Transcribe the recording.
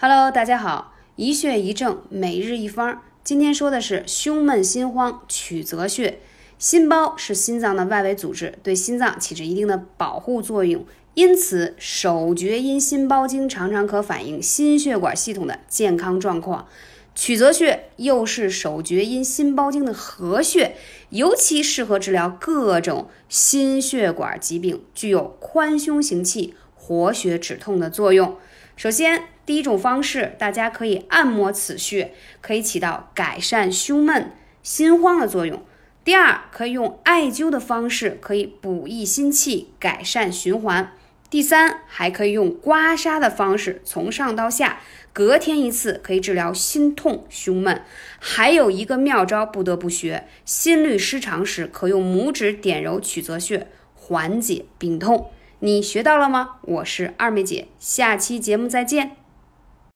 Hello，大家好，一穴一症，每日一方。今天说的是胸闷心慌，曲泽穴。心包是心脏的外围组织，对心脏起着一定的保护作用，因此手厥阴心包经常常可反映心血管系统的健康状况。曲泽穴又是手厥阴心包经的合穴，尤其适合治疗各种心血管疾病，具有宽胸行气、活血止痛的作用。首先，第一种方式，大家可以按摩此穴，可以起到改善胸闷、心慌的作用。第二，可以用艾灸的方式，可以补益心气、改善循环。第三，还可以用刮痧的方式，从上到下，隔天一次，可以治疗心痛、胸闷。还有一个妙招不得不学，心律失常时，可用拇指点揉曲泽穴，缓解病痛。你学到了吗？我是二妹姐，下期节目再见。